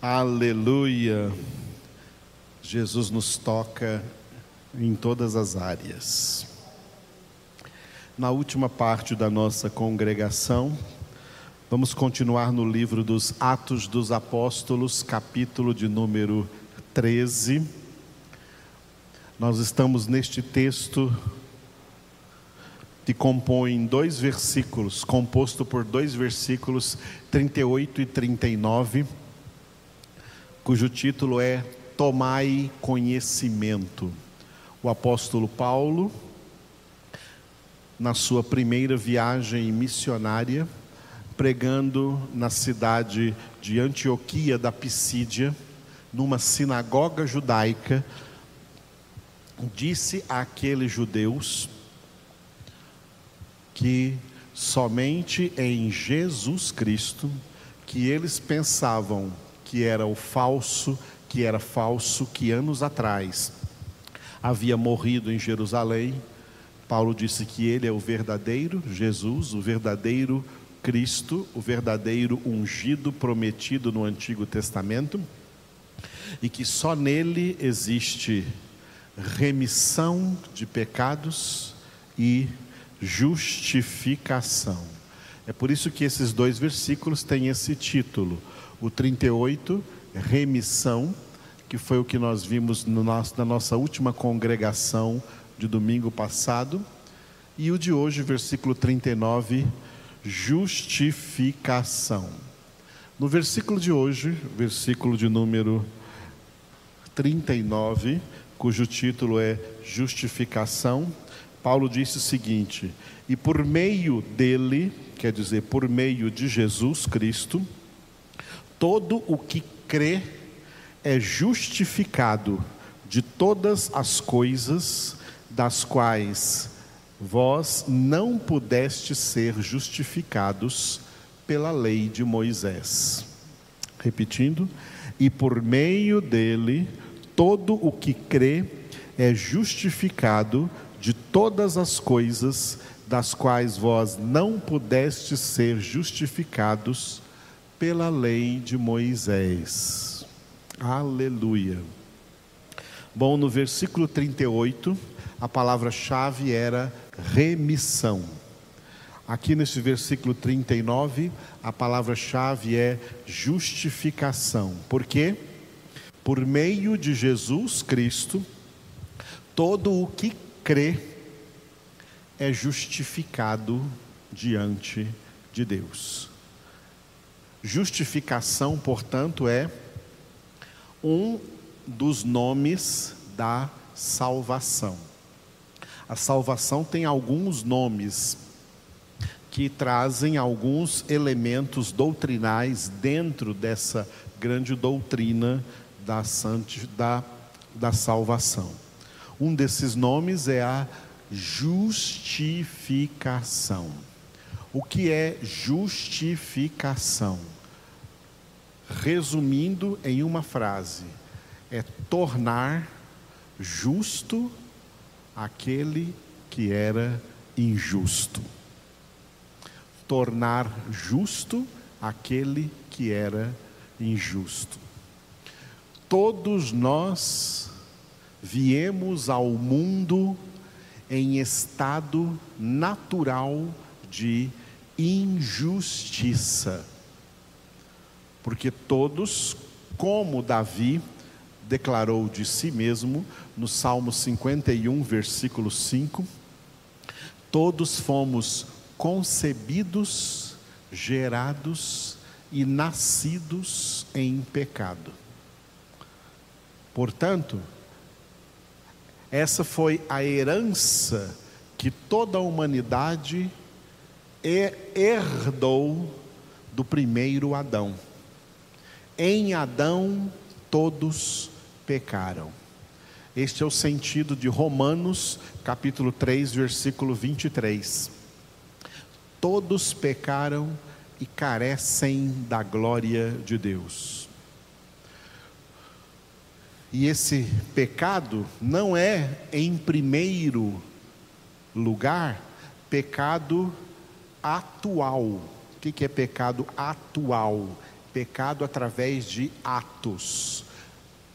Aleluia. Jesus nos toca em todas as áreas. Na última parte da nossa congregação, vamos continuar no livro dos Atos dos Apóstolos, capítulo de número 13. Nós estamos neste texto que compõe dois versículos, composto por dois versículos, 38 e 39 cujo título é Tomai conhecimento. O apóstolo Paulo, na sua primeira viagem missionária, pregando na cidade de Antioquia da Pisídia, numa sinagoga judaica, disse àqueles judeus que somente em Jesus Cristo que eles pensavam que era o falso, que era falso, que anos atrás havia morrido em Jerusalém. Paulo disse que ele é o verdadeiro Jesus, o verdadeiro Cristo, o verdadeiro ungido prometido no Antigo Testamento, e que só nele existe remissão de pecados e justificação. É por isso que esses dois versículos têm esse título: o 38, remissão, que foi o que nós vimos no nosso, na nossa última congregação de domingo passado. E o de hoje, versículo 39, justificação. No versículo de hoje, versículo de número 39, cujo título é Justificação, Paulo disse o seguinte: E por meio dele, quer dizer, por meio de Jesus Cristo, Todo o que crê é justificado de todas as coisas das quais vós não pudeste ser justificados pela lei de Moisés. Repetindo, e por meio dele, todo o que crê é justificado de todas as coisas das quais vós não pudeste ser justificados pela lei de Moisés. Aleluia. Bom, no versículo 38, a palavra-chave era remissão. Aqui nesse versículo 39, a palavra-chave é justificação. Por quê? Por meio de Jesus Cristo, todo o que crê é justificado diante de Deus. Justificação, portanto, é um dos nomes da salvação. A salvação tem alguns nomes que trazem alguns elementos doutrinais dentro dessa grande doutrina da, da, da salvação. Um desses nomes é a justificação. O que é justificação? Resumindo em uma frase, é tornar justo aquele que era injusto. Tornar justo aquele que era injusto. Todos nós viemos ao mundo em estado natural de injustiça. Porque todos, como Davi declarou de si mesmo, no Salmo 51, versículo 5, todos fomos concebidos, gerados e nascidos em pecado. Portanto, essa foi a herança que toda a humanidade herdou do primeiro Adão. Em Adão todos pecaram. Este é o sentido de Romanos, capítulo 3, versículo 23. Todos pecaram e carecem da glória de Deus. E esse pecado não é, em primeiro lugar, pecado atual. O que é pecado atual? pecado através de atos.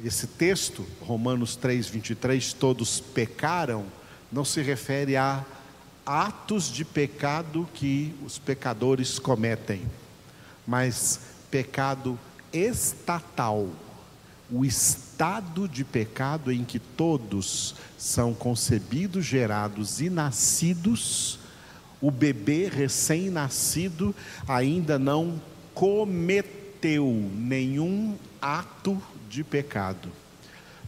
Esse texto, Romanos 3, 23, todos pecaram, não se refere a atos de pecado que os pecadores cometem, mas pecado estatal, o estado de pecado em que todos são concebidos, gerados e nascidos, o bebê recém-nascido ainda não cometeu nenhum ato de pecado.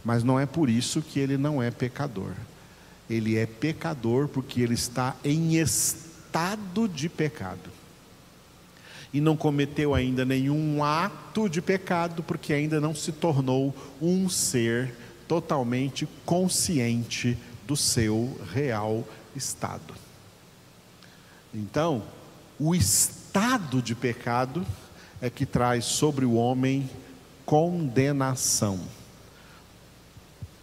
Mas não é por isso que ele não é pecador. Ele é pecador porque ele está em estado de pecado. E não cometeu ainda nenhum ato de pecado porque ainda não se tornou um ser totalmente consciente do seu real estado. Então, o estado de pecado é que traz sobre o homem condenação.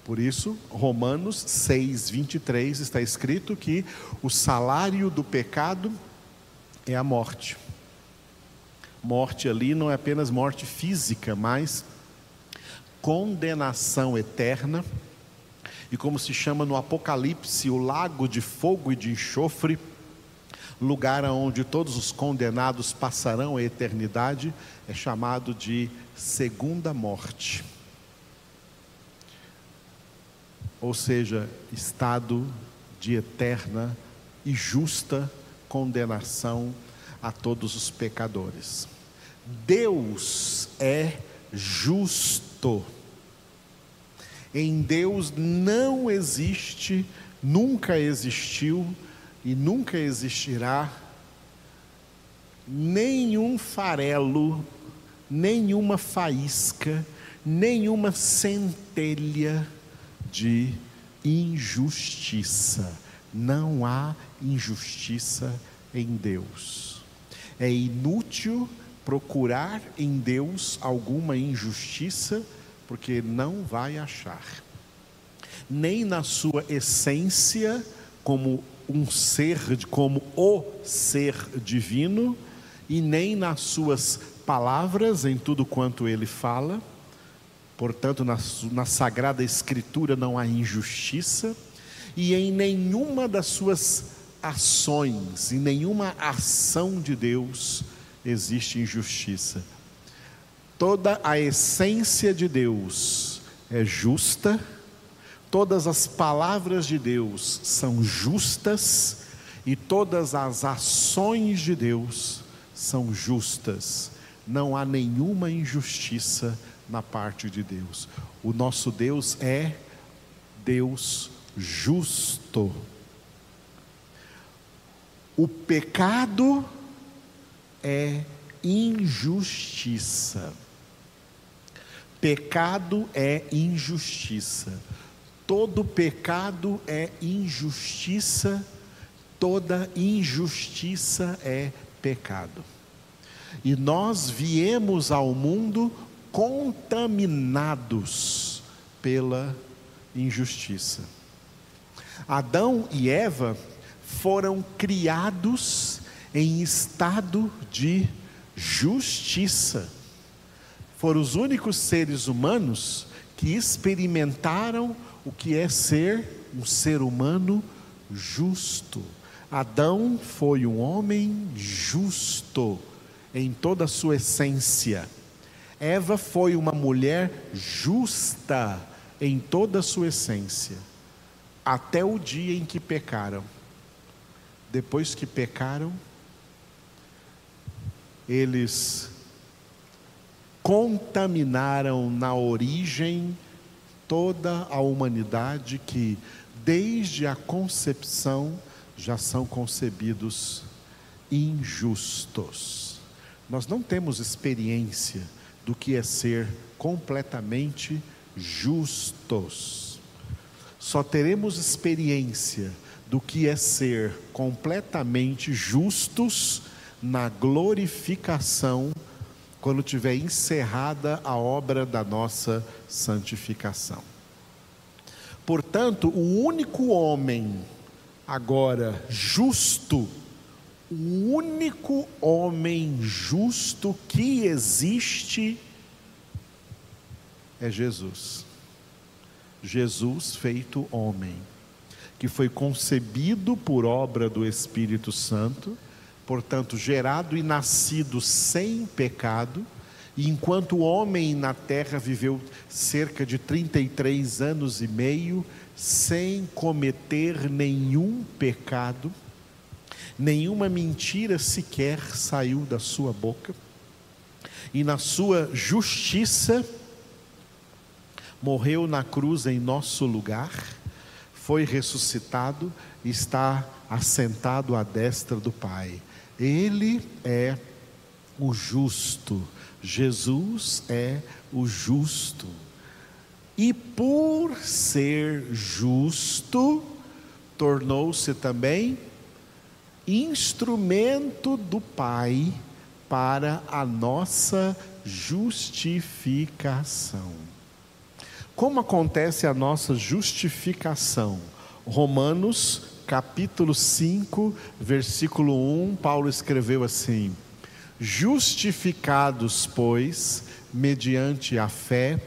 Por isso, Romanos 6, 23 está escrito que o salário do pecado é a morte. Morte ali não é apenas morte física, mas condenação eterna. E como se chama no Apocalipse, o lago de fogo e de enxofre, lugar onde todos os condenados passarão a eternidade, é chamado de segunda morte. Ou seja, estado de eterna e justa condenação a todos os pecadores. Deus é justo. Em Deus não existe, nunca existiu e nunca existirá nenhum farelo, nenhuma faísca, nenhuma centelha de injustiça. Não há injustiça em Deus. É inútil procurar em Deus alguma injustiça, porque não vai achar. Nem na sua essência, como um ser, como o ser divino, e nem nas suas palavras, em tudo quanto ele fala. Portanto, na, na Sagrada Escritura não há injustiça, e em nenhuma das suas ações, em nenhuma ação de Deus existe injustiça. Toda a essência de Deus é justa, todas as palavras de Deus são justas e todas as ações de Deus são justas. Não há nenhuma injustiça na parte de Deus. O nosso Deus é Deus justo. O pecado é injustiça. Pecado é injustiça. Todo pecado é injustiça, toda injustiça é pecado. E nós viemos ao mundo contaminados pela injustiça. Adão e Eva foram criados em estado de justiça. Foram os únicos seres humanos que experimentaram o que é ser um ser humano justo. Adão foi um homem justo em toda a sua essência. Eva foi uma mulher justa em toda a sua essência, até o dia em que pecaram. Depois que pecaram, eles contaminaram na origem toda a humanidade que, desde a concepção, já são concebidos injustos. Nós não temos experiência do que é ser completamente justos. Só teremos experiência do que é ser completamente justos na glorificação quando tiver encerrada a obra da nossa santificação. Portanto, o único homem agora justo, o único homem justo que existe é Jesus. Jesus feito homem, que foi concebido por obra do Espírito Santo, portanto, gerado e nascido sem pecado, e enquanto homem na terra viveu cerca de 33 anos e meio, sem cometer nenhum pecado, nenhuma mentira sequer saiu da sua boca, e na sua justiça, morreu na cruz em nosso lugar, foi ressuscitado está assentado à destra do Pai. Ele é o justo, Jesus é o justo. E por ser justo, tornou-se também instrumento do Pai para a nossa justificação. Como acontece a nossa justificação? Romanos capítulo 5, versículo 1, Paulo escreveu assim: Justificados, pois, mediante a fé,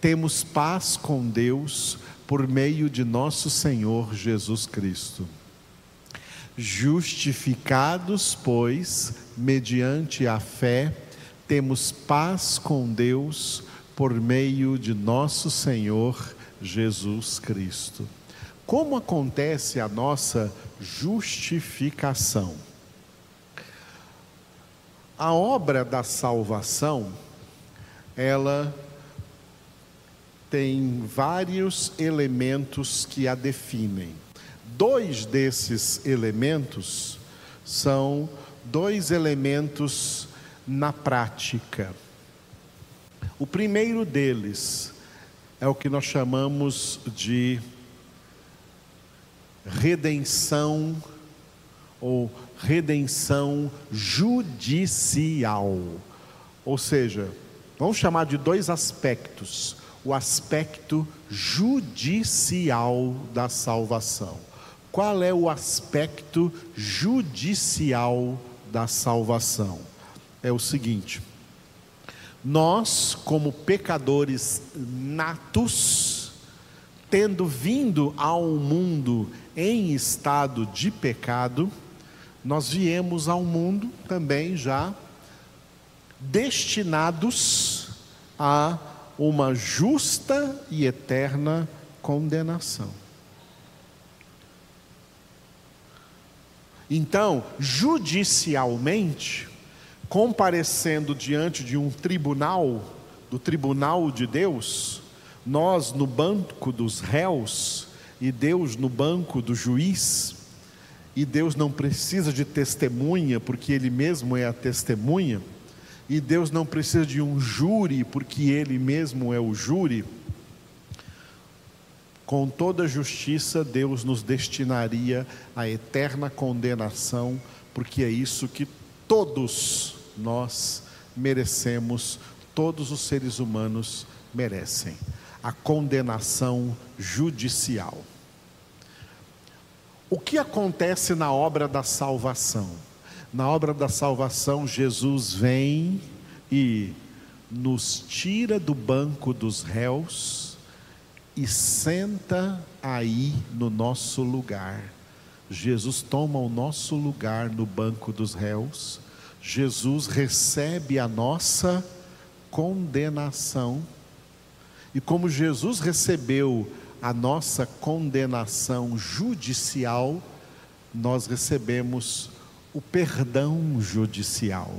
temos paz com Deus por meio de nosso Senhor Jesus Cristo. Justificados, pois, mediante a fé, temos paz com Deus por meio de nosso Senhor Jesus Cristo. Como acontece a nossa justificação? A obra da salvação, ela tem vários elementos que a definem. Dois desses elementos são dois elementos na prática. O primeiro deles é o que nós chamamos de redenção ou redenção judicial. Ou seja, vamos chamar de dois aspectos: o aspecto judicial da salvação. Qual é o aspecto judicial da salvação? É o seguinte: nós, como pecadores natos, tendo vindo ao mundo em estado de pecado, nós viemos ao mundo também já destinados a uma justa e eterna condenação. Então, judicialmente, comparecendo diante de um tribunal, do tribunal de Deus, nós no banco dos réus e Deus no banco do juiz, e Deus não precisa de testemunha, porque Ele mesmo é a testemunha, e Deus não precisa de um júri, porque Ele mesmo é o júri. Com toda justiça, Deus nos destinaria à eterna condenação, porque é isso que todos nós merecemos, todos os seres humanos merecem a condenação judicial. O que acontece na obra da salvação? Na obra da salvação, Jesus vem e nos tira do banco dos réus e senta aí no nosso lugar. Jesus toma o nosso lugar no banco dos réus Jesus recebe a nossa condenação. E como Jesus recebeu a nossa condenação judicial, nós recebemos o perdão judicial.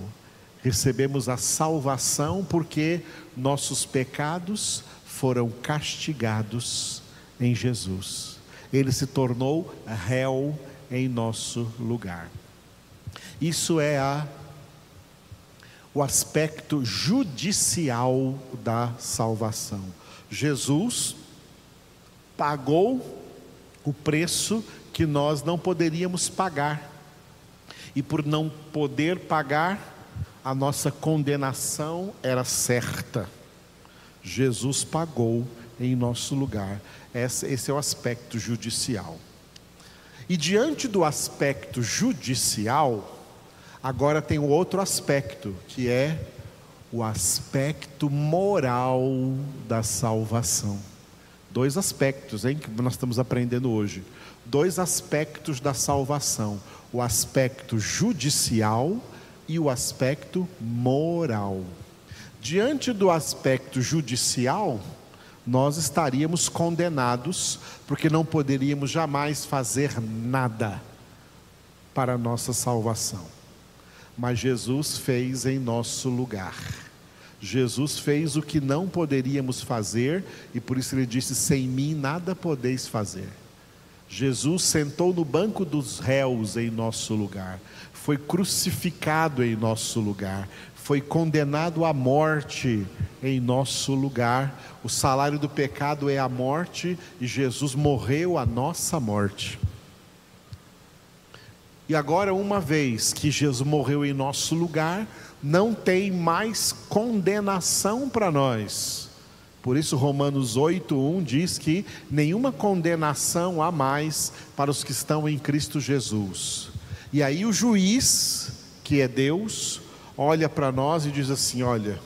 Recebemos a salvação porque nossos pecados foram castigados em Jesus. Ele se tornou réu em nosso lugar. Isso é a o aspecto judicial da salvação. Jesus pagou o preço que nós não poderíamos pagar. E por não poder pagar, a nossa condenação era certa. Jesus pagou em nosso lugar. Esse é o aspecto judicial. E diante do aspecto judicial, Agora tem o outro aspecto, que é o aspecto moral da salvação. Dois aspectos, hein, que nós estamos aprendendo hoje. Dois aspectos da salvação: o aspecto judicial e o aspecto moral. Diante do aspecto judicial, nós estaríamos condenados, porque não poderíamos jamais fazer nada para a nossa salvação. Mas Jesus fez em nosso lugar. Jesus fez o que não poderíamos fazer, e por isso ele disse: Sem mim nada podeis fazer. Jesus sentou no banco dos réus em nosso lugar, foi crucificado em nosso lugar, foi condenado à morte em nosso lugar. O salário do pecado é a morte e Jesus morreu a nossa morte. E agora, uma vez que Jesus morreu em nosso lugar, não tem mais condenação para nós. Por isso, Romanos 8,1 diz que nenhuma condenação há mais para os que estão em Cristo Jesus. E aí, o juiz, que é Deus, olha para nós e diz assim: Olha,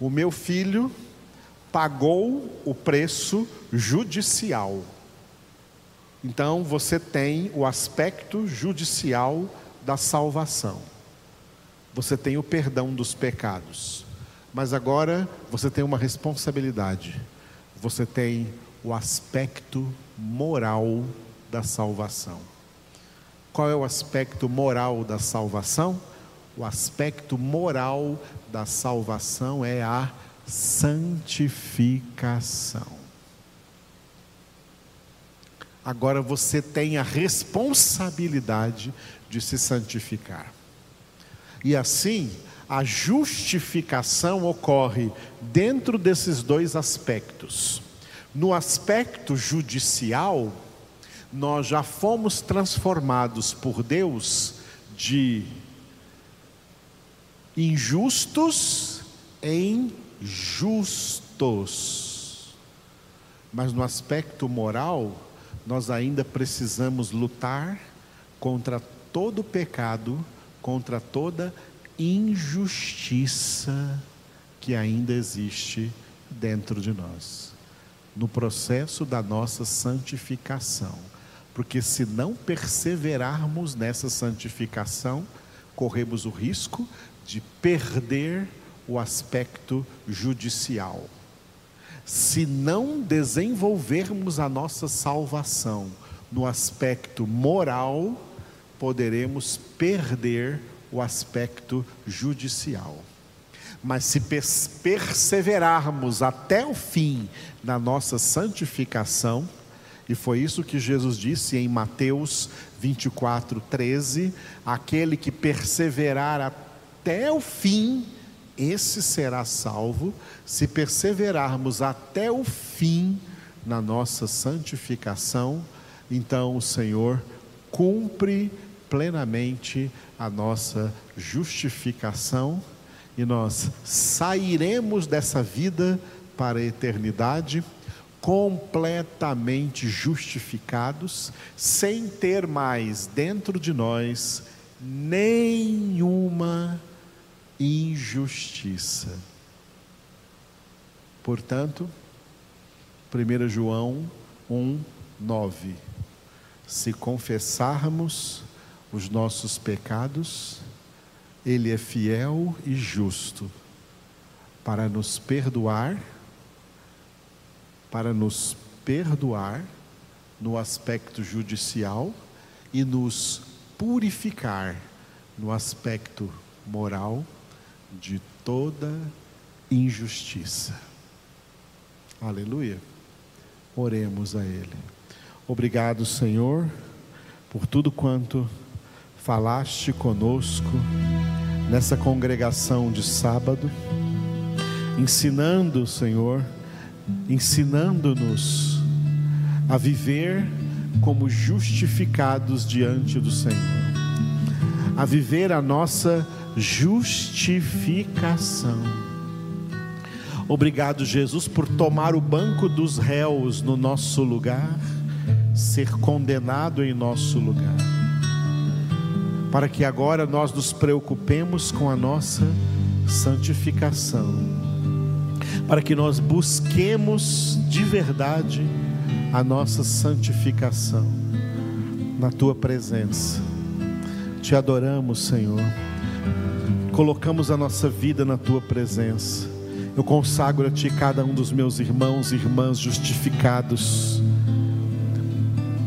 o meu filho pagou o preço judicial. Então você tem o aspecto judicial da salvação. Você tem o perdão dos pecados. Mas agora você tem uma responsabilidade. Você tem o aspecto moral da salvação. Qual é o aspecto moral da salvação? o aspecto moral da salvação é a santificação. Agora você tem a responsabilidade de se santificar. E assim, a justificação ocorre dentro desses dois aspectos. No aspecto judicial, nós já fomos transformados por Deus de injustos em justos. Mas no aspecto moral, nós ainda precisamos lutar contra todo pecado, contra toda injustiça que ainda existe dentro de nós, no processo da nossa santificação. Porque se não perseverarmos nessa santificação, corremos o risco de perder o aspecto judicial. Se não desenvolvermos a nossa salvação no aspecto moral, poderemos perder o aspecto judicial. Mas se perseverarmos até o fim na nossa santificação, e foi isso que Jesus disse em Mateus 24, 13: aquele que perseverar até o fim, esse será salvo, se perseverarmos até o fim na nossa santificação, então o Senhor cumpre plenamente a nossa justificação e nós sairemos dessa vida para a eternidade completamente justificados, sem ter mais dentro de nós nenhuma injustiça. Portanto, 1 João 1, 9. Se confessarmos os nossos pecados, Ele é fiel e justo para nos perdoar, para nos perdoar no aspecto judicial e nos purificar no aspecto moral de toda injustiça. Aleluia. Oremos a Ele. Obrigado, Senhor, por tudo quanto falaste conosco nessa congregação de sábado, ensinando, Senhor, ensinando-nos a viver como justificados diante do Senhor, a viver a nossa justificação. Obrigado, Jesus, por tomar o banco dos réus no nosso lugar, ser condenado em nosso lugar. para que agora nós nos preocupemos com a nossa santificação, para que nós busquemos de verdade a nossa santificação na tua presença. Te adoramos, Senhor. Colocamos a nossa vida na tua presença. Eu consagro a ti cada um dos meus irmãos e irmãs justificados,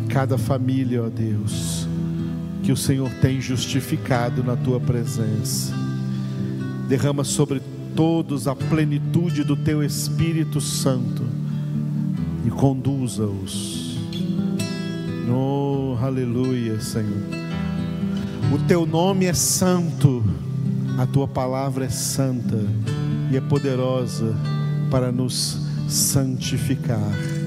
cada família, ó Deus, que o Senhor tem justificado na tua presença. Derrama sobre todos a plenitude do teu Espírito Santo e conduza-os. Oh, aleluia, Senhor. O teu nome é santo, a tua palavra é santa e é poderosa para nos santificar.